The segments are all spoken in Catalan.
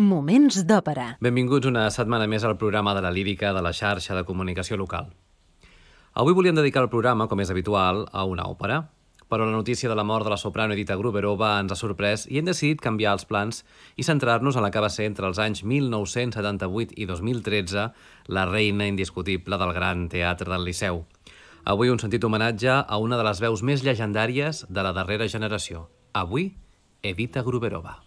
Moments d'òpera. Benvinguts una setmana més al programa de la lírica de la xarxa de comunicació local. Avui volíem dedicar el programa, com és habitual, a una òpera. Però la notícia de la mort de la soprano Edita Gruberova ens ha sorprès i hem decidit canviar els plans i centrar-nos en la que va ser entre els anys 1978 i 2013 la reina indiscutible del Gran Teatre del Liceu. Avui un sentit homenatge a una de les veus més llegendàries de la darrera generació. Avui, Edita Gruberova.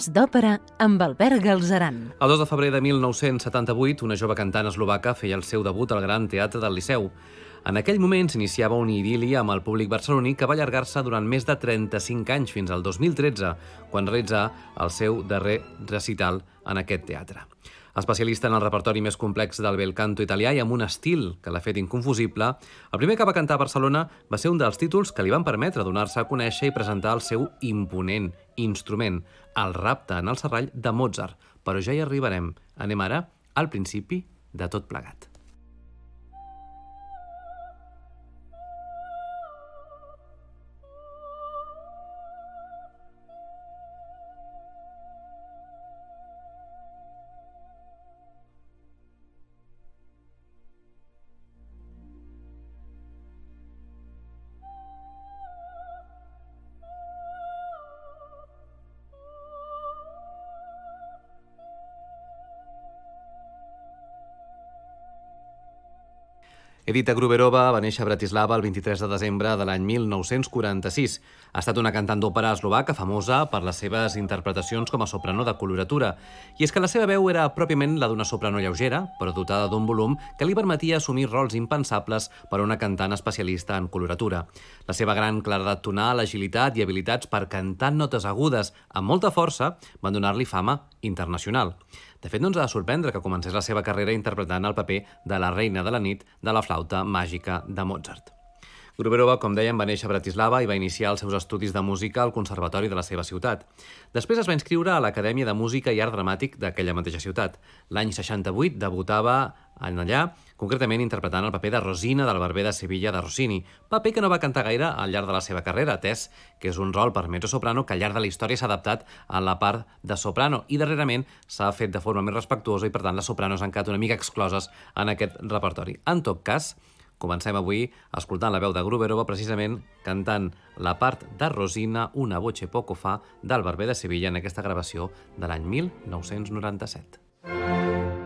Moments d'òpera amb Albert Galzeran. El 2 de febrer de 1978, una jove cantant eslovaca feia el seu debut al Gran Teatre del Liceu. En aquell moment s'iniciava un idili amb el públic barceloní que va allargar-se durant més de 35 anys fins al 2013, quan realitzà el seu darrer recital en aquest teatre. Especialista en el repertori més complex del bel canto italià i amb un estil que l'ha fet inconfusible, el primer que va cantar a Barcelona va ser un dels títols que li van permetre donar-se a conèixer i presentar el seu imponent instrument, el rapte en el serrall de Mozart. Però ja hi arribarem. Anem ara al principi de tot plegat. Edita Gruberova va néixer a Bratislava el 23 de desembre de l'any 1946. Ha estat una cantant d'òpera eslovaca famosa per les seves interpretacions com a soprano de coloratura. I és que la seva veu era pròpiament la d'una soprano lleugera, però dotada d'un volum que li permetia assumir rols impensables per a una cantant especialista en coloratura. La seva gran claredat tonal, agilitat i habilitats per cantar notes agudes amb molta força van donar-li fama internacional. De fet, no ens ha de sorprendre que comencés la seva carrera interpretant el paper de la reina de la nit de la flauta màgica de Mozart. Gruberova, com dèiem, va néixer a Bratislava i va iniciar els seus estudis de música al Conservatori de la seva ciutat. Després es va inscriure a l'Acadèmia de Música i Art Dramàtic d'aquella mateixa ciutat. L'any 68 debutava en allà, concretament interpretant el paper de Rosina del Barber de Sevilla de Rossini, paper que no va cantar gaire al llarg de la seva carrera, atès que és un rol per mezzo-soprano que al llarg de la història s'ha adaptat a la part de soprano i darrerament s'ha fet de forma més respectuosa i per tant les sopranos han quedat una mica excloses en aquest repertori. En tot cas, Comencem avui escoltant la veu de Gruberova precisament cantant la part de Rosina, una voce poco fa, del Barber de Sevilla en aquesta gravació de l'any 1997.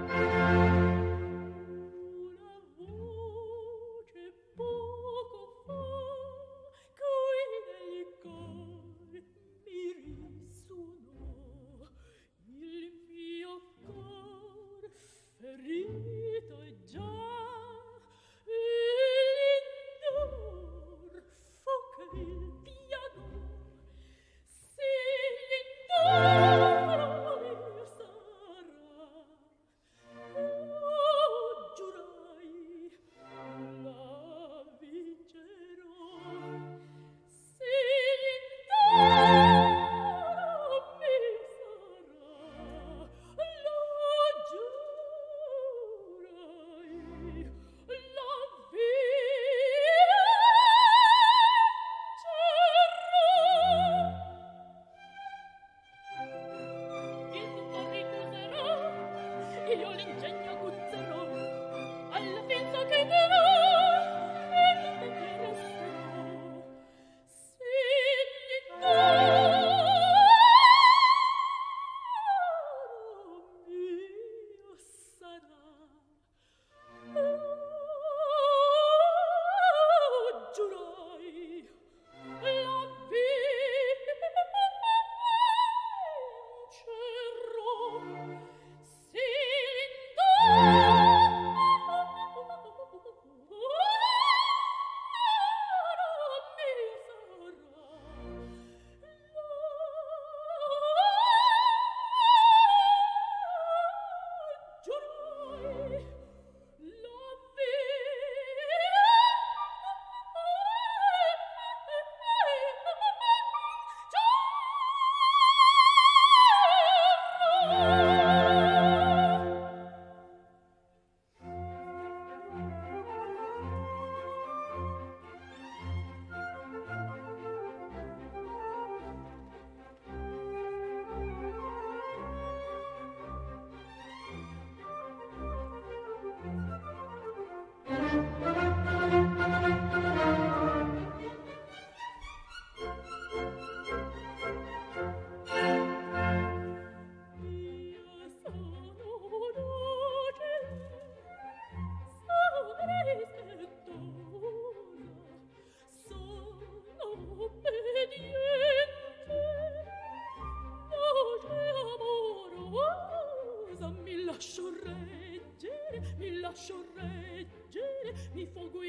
你放过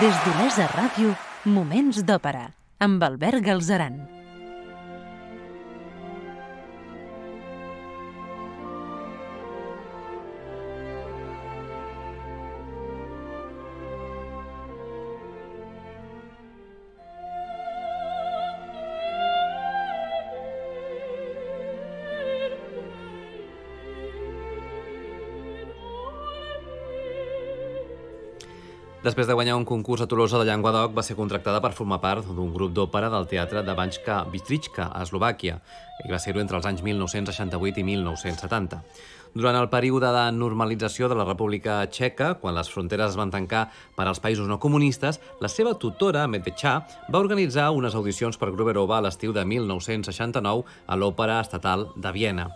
Des d'Olesa Ràdio, Moments d'Òpera, amb Albert Galzeran. Després de guanyar un concurs a Tolosa de Llenguadoc, va ser contractada per formar part d'un grup d'òpera del teatre de Banjka Bystrica, a Eslovàquia, i va ser-ho entre els anys 1968 i 1970. Durant el període de normalització de la República Txeca, quan les fronteres es van tancar per als països no comunistes, la seva tutora, Medvecha, va organitzar unes audicions per Gruberova a l'estiu de 1969 a l'Òpera Estatal de Viena.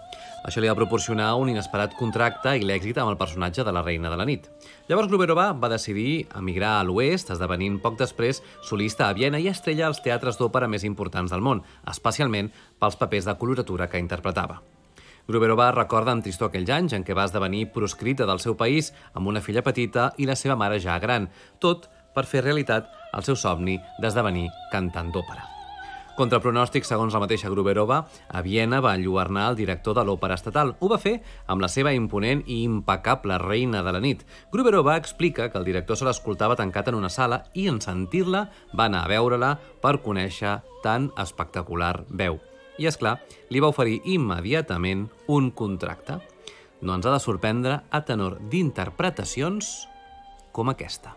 Això li va proporcionar un inesperat contracte i l'èxit amb el personatge de la Reina de la Nit. Llavors Gruberova va decidir emigrar a l'oest, esdevenint poc després solista a Viena i estrella als teatres d'òpera més importants del món, especialment pels papers de coloratura que interpretava. Gruberova recorda amb tristor aquells anys en què va esdevenir proscrita del seu país amb una filla petita i la seva mare ja gran, tot per fer realitat el seu somni d'esdevenir cantant d'òpera. Contra pronòstic, segons la mateixa Gruberova, a Viena va enlluernar el director de l'Òpera Estatal. Ho va fer amb la seva imponent i impecable reina de la nit. Gruberova explica que el director se l'escoltava tancat en una sala i en sentir-la va anar a veure-la per conèixer tan espectacular veu. I, és clar, li va oferir immediatament un contracte. No ens ha de sorprendre a tenor d'interpretacions com aquesta.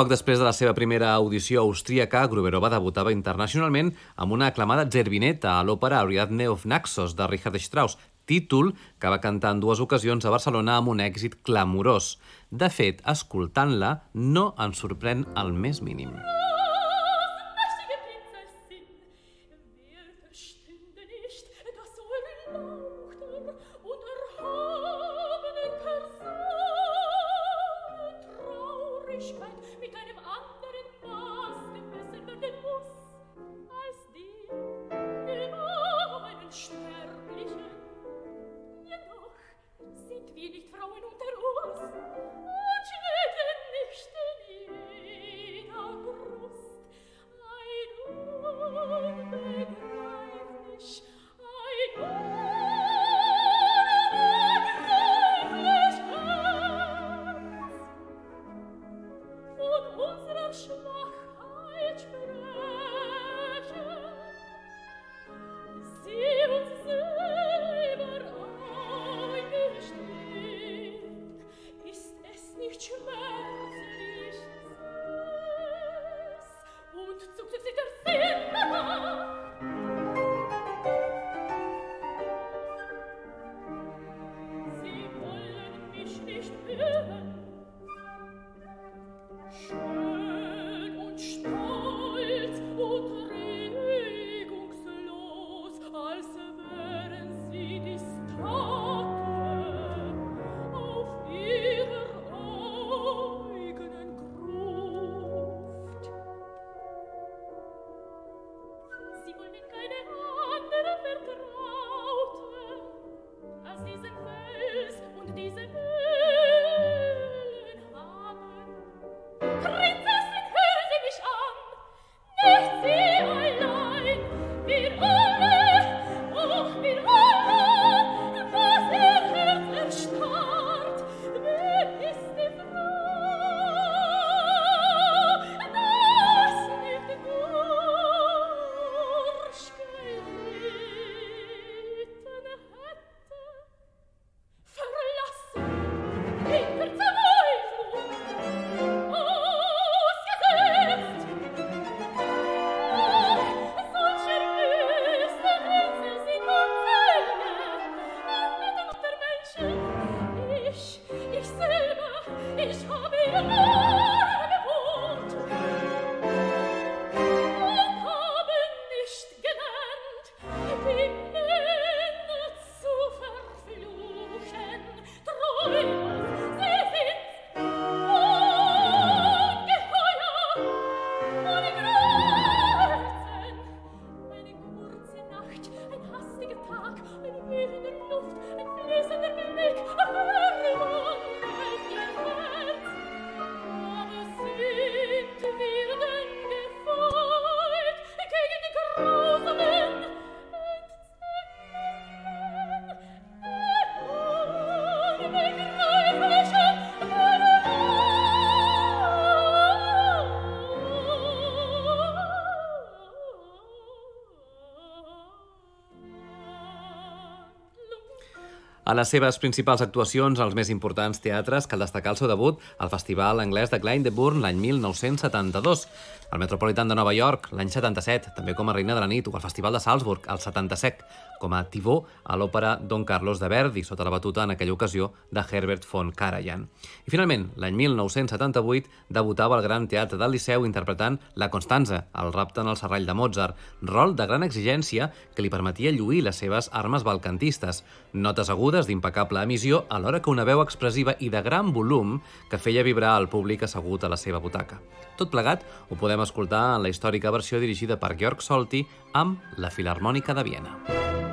Poc després de la seva primera audició austríaca, Gruberova debutava internacionalment amb una aclamada Zerbineta a l'òpera Ariadne of Naxos de Richard Strauss, títol que va cantar en dues ocasions a Barcelona amb un èxit clamorós. De fet, escoltant-la, no ens sorprèn el més mínim. A les seves principals actuacions als més importants teatres cal destacar el seu debut al Festival Anglès de Glyndebourne l'any 1972, al Metropolitan de Nova York l'any 77, també com a Reina de la Nit, o al Festival de Salzburg, al 77, com a Tivó a l'òpera Don Carlos de Verdi, sota la batuta en aquella ocasió de Herbert von Karajan. I finalment, l'any 1978, debutava al Gran Teatre del Liceu interpretant La Constanza, el rapte en el serrall de Mozart, rol de gran exigència que li permetia lluir les seves armes balcantistes, notes agudes d'impecable emissió alhora que una veu expressiva i de gran volum que feia vibrar el públic assegut a la seva butaca. Tot plegat ho podem escoltar en la històrica versió dirigida per Georg Solti amb la Filarmònica de Viena.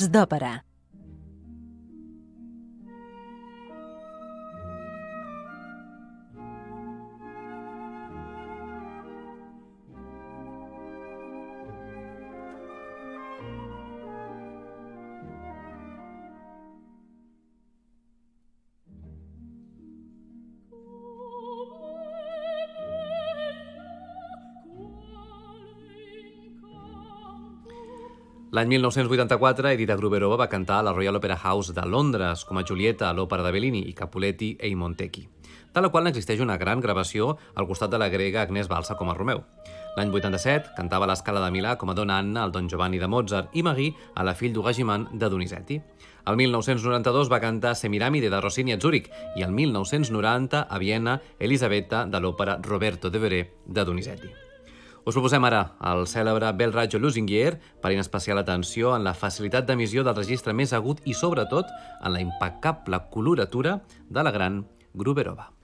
Moments d'òpera. L'any 1984, Edita Gruberova va cantar a la Royal Opera House de Londres com a Julieta a l'òpera de Bellini i Capuletti e i Montecchi, de la qual n'existeix una gran gravació al costat de la grega Agnès Balsa com a Romeu. L'any 87 cantava a l'Escala de Milà com a Dona Anna al Don Giovanni de Mozart i Marie a la fill d'Ugagiman de Donizetti. El 1992 va cantar Semiramide de Rossini a Zúrich i el 1990 a Viena Elisabetta de l'òpera Roberto de Veré de Donizetti. Us proposem ara el cèlebre Bel Raggio per en especial atenció en la facilitat d'emissió del registre més agut i, sobretot, en la impecable coloratura de la gran Gruberova.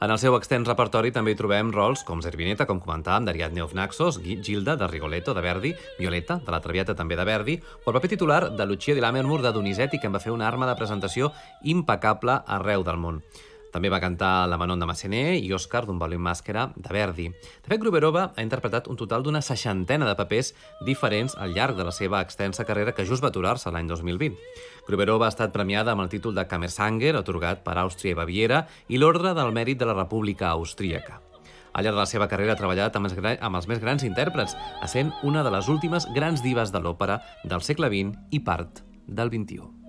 En el seu extens repertori també hi trobem rols com Zervineta, com comentàvem, d'Ariadne of Naxos, Gilda, de Rigoletto, de Verdi, Violeta, de la Traviata també de Verdi, o el paper titular de Lucia di Lammermoor de Donizetti, que en va fer una arma de presentació impecable arreu del món. També va cantar La Manon de Massenet i Òscar d'un valent màscara de Verdi. De fet, Gruberova ha interpretat un total d'una seixantena de papers diferents al llarg de la seva extensa carrera que just va aturar-se l'any 2020. Gruberova ha estat premiada amb el títol de Kammersanger, atorgat per Àustria i Baviera, i l'Ordre del Mèrit de la República Austríaca. Al llarg de la seva carrera ha treballat amb els, amb els més grans intèrprets, essent una de les últimes grans divas de l'òpera del segle XX i part del XXI.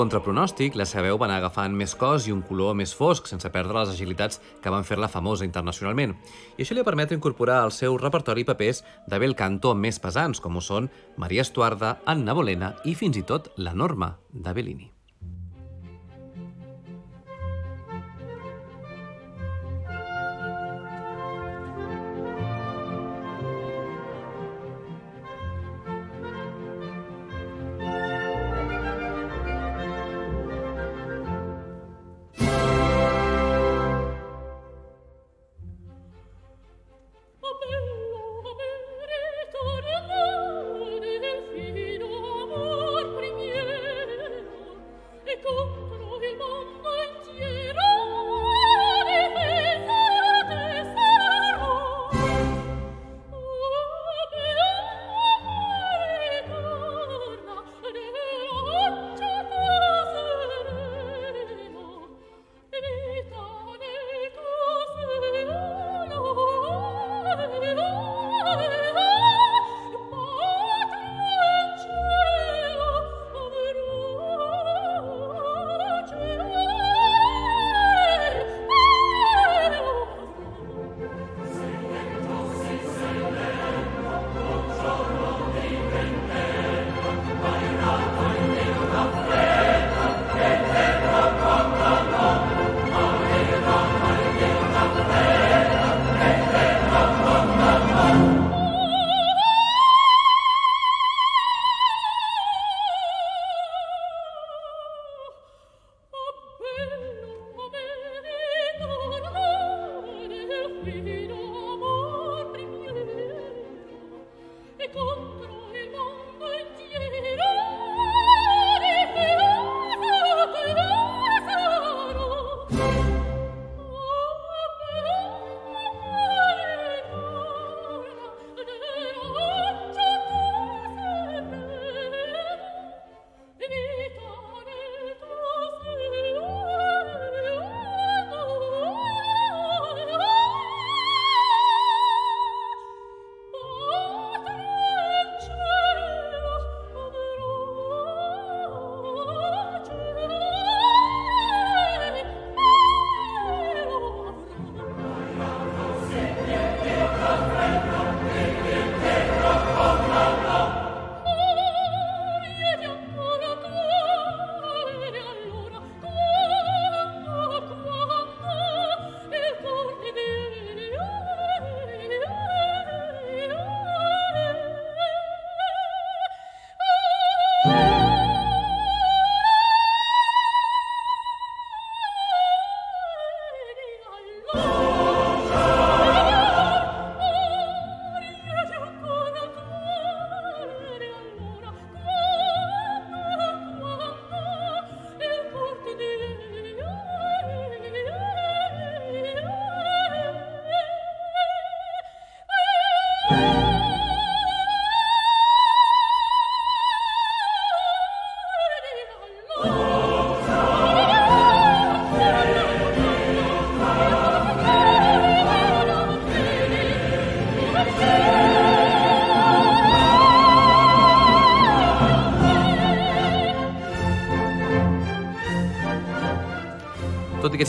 Contra pronòstic, la seva veu va anar agafant més cos i un color més fosc, sense perdre les agilitats que van fer-la famosa internacionalment. I això li permet incorporar al seu repertori papers de bel canto més pesants, com ho són Maria Estuarda, Anna Bolena i fins i tot La Norma, de Bellini.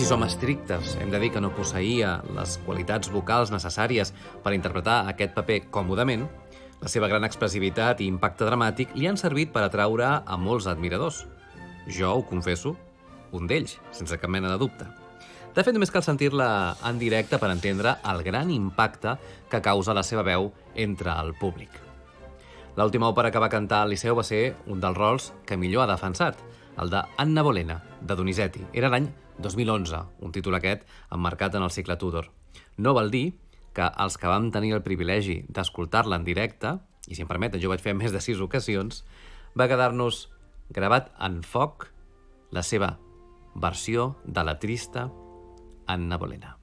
Si som estrictes hem de dir que no posseïa les qualitats vocals necessàries per interpretar aquest paper còmodament, la seva gran expressivitat i impacte dramàtic li han servit per atraure a molts admiradors. Jo, ho confesso, un d'ells, sense cap mena de dubte. De fet, només cal sentir-la en directe per entendre el gran impacte que causa la seva veu entre el públic. L'última òpera que va cantar al Liceu va ser un dels rols que millor ha defensat, el de Anna Bolena, de Donizetti. Era l'any 2011, un títol aquest emmarcat en el cicle Tudor. No vol dir que els que vam tenir el privilegi d'escoltar-la en directe, i si em permeten, jo vaig fer més de sis ocasions, va quedar-nos gravat en foc la seva versió de la trista Anna Bolena.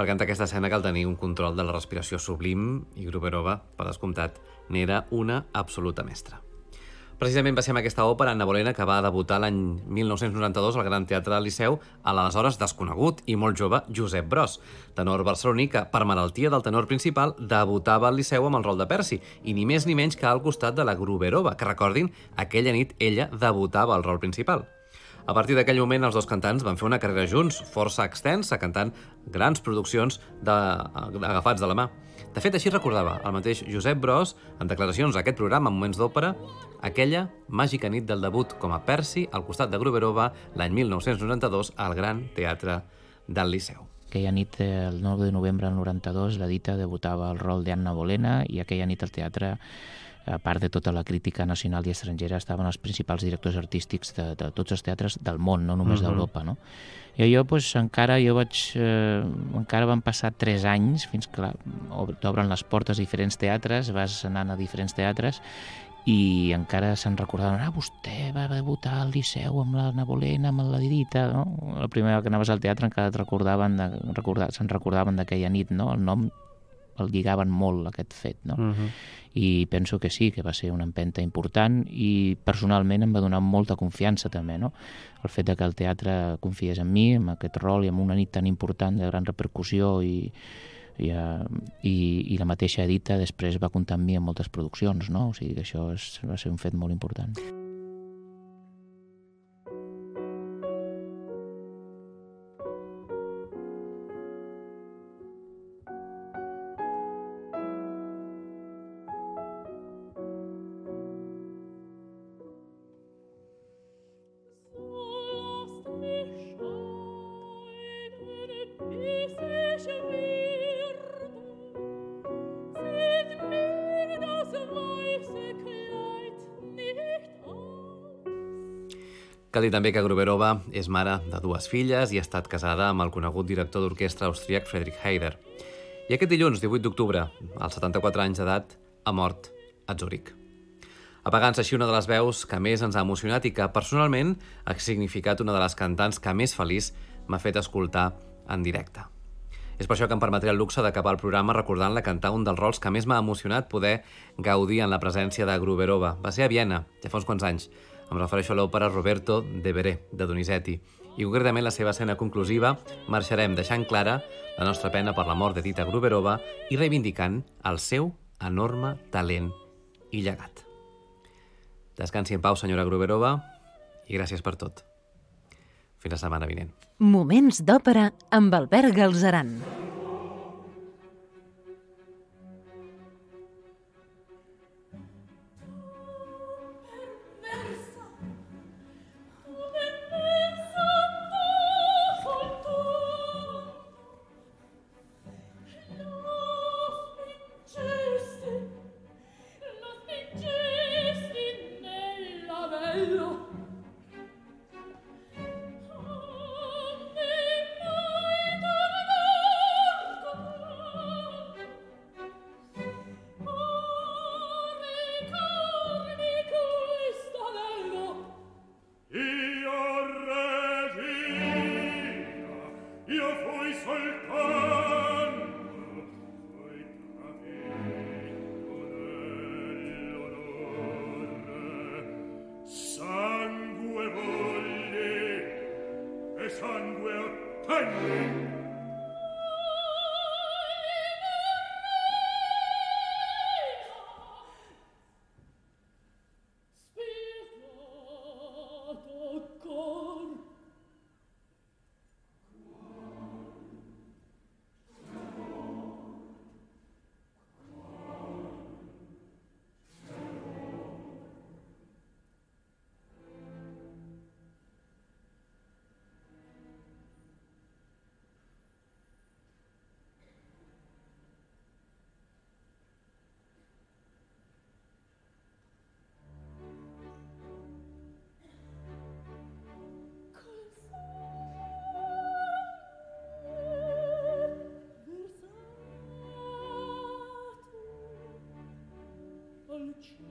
Per cantar aquesta escena cal tenir un control de la respiració sublim i Gruberova, per descomptat, n'era una absoluta mestra. Precisament va ser amb aquesta òpera, Anna Bolena, que va debutar l'any 1992 al Gran Teatre del Liceu a l'aleshores desconegut i molt jove Josep Bros, tenor barceloní que, per malaltia del tenor principal, debutava al Liceu amb el rol de Percy, i ni més ni menys que al costat de la Gruberova, que recordin, aquella nit ella debutava al rol principal. A partir d'aquell moment, els dos cantants van fer una carrera junts, força extensa, cantant grans produccions de, agafats de la mà. De fet, així recordava el mateix Josep Bros en declaracions a aquest programa Moments d'Òpera aquella màgica nit del debut com a Percy al costat de Gruberova l'any 1992 al Gran Teatre del Liceu. Aquella nit, el 9 de novembre del 92, la Dita debutava el rol d'Anna Bolena i aquella nit al teatre a part de tota la crítica nacional i estrangera, estaven els principals directors artístics de, de tots els teatres del món, no només uh -huh. d'Europa. No? I jo, pues, encara, jo vaig, eh, encara van passar tres anys fins que t'obren les portes a diferents teatres, vas anant a diferents teatres i encara se'n recordaven, ah, vostè va debutar al Liceu amb la Nabolena, amb la Didita, no? La primera vegada que anaves al teatre encara et recordaven, de, recordar, se'n recordaven d'aquella nit, no? El nom el lligaven molt, aquest fet, no? Uh -huh. I penso que sí, que va ser una empenta important i personalment em va donar molta confiança també, no? El fet de que el teatre confiés en mi, en aquest rol i en una nit tan important de gran repercussió i, i, uh, i, i la mateixa Edita després va comptar amb mi en moltes produccions, no? O sigui que això és, va ser un fet molt important. Cal dir també que Gruberova és mare de dues filles i ha estat casada amb el conegut director d'orquestra austríac Friedrich Heider. I aquest dilluns, 18 d'octubre, als 74 anys d'edat, ha mort a Zúrich. Apagant-se així una de les veus que més ens ha emocionat i que, personalment, ha significat una de les cantants que més feliç m'ha fet escoltar en directe. És per això que em permetré el luxe d'acabar el programa recordant-la cantar un dels rols que més m'ha emocionat poder gaudir en la presència de Gruberova. Va ser a Viena, ja fa uns quants anys, em refereixo a l'òpera Roberto de Veré, de Donizetti, i concretament la seva escena conclusiva marxarem deixant clara la nostra pena per la mort de Tita Gruberova i reivindicant el seu enorme talent i llegat. Descansi en pau, senyora Gruberova, i gràcies per tot. Fins la setmana vinent. Moments d'òpera amb Albert Galzeran. church.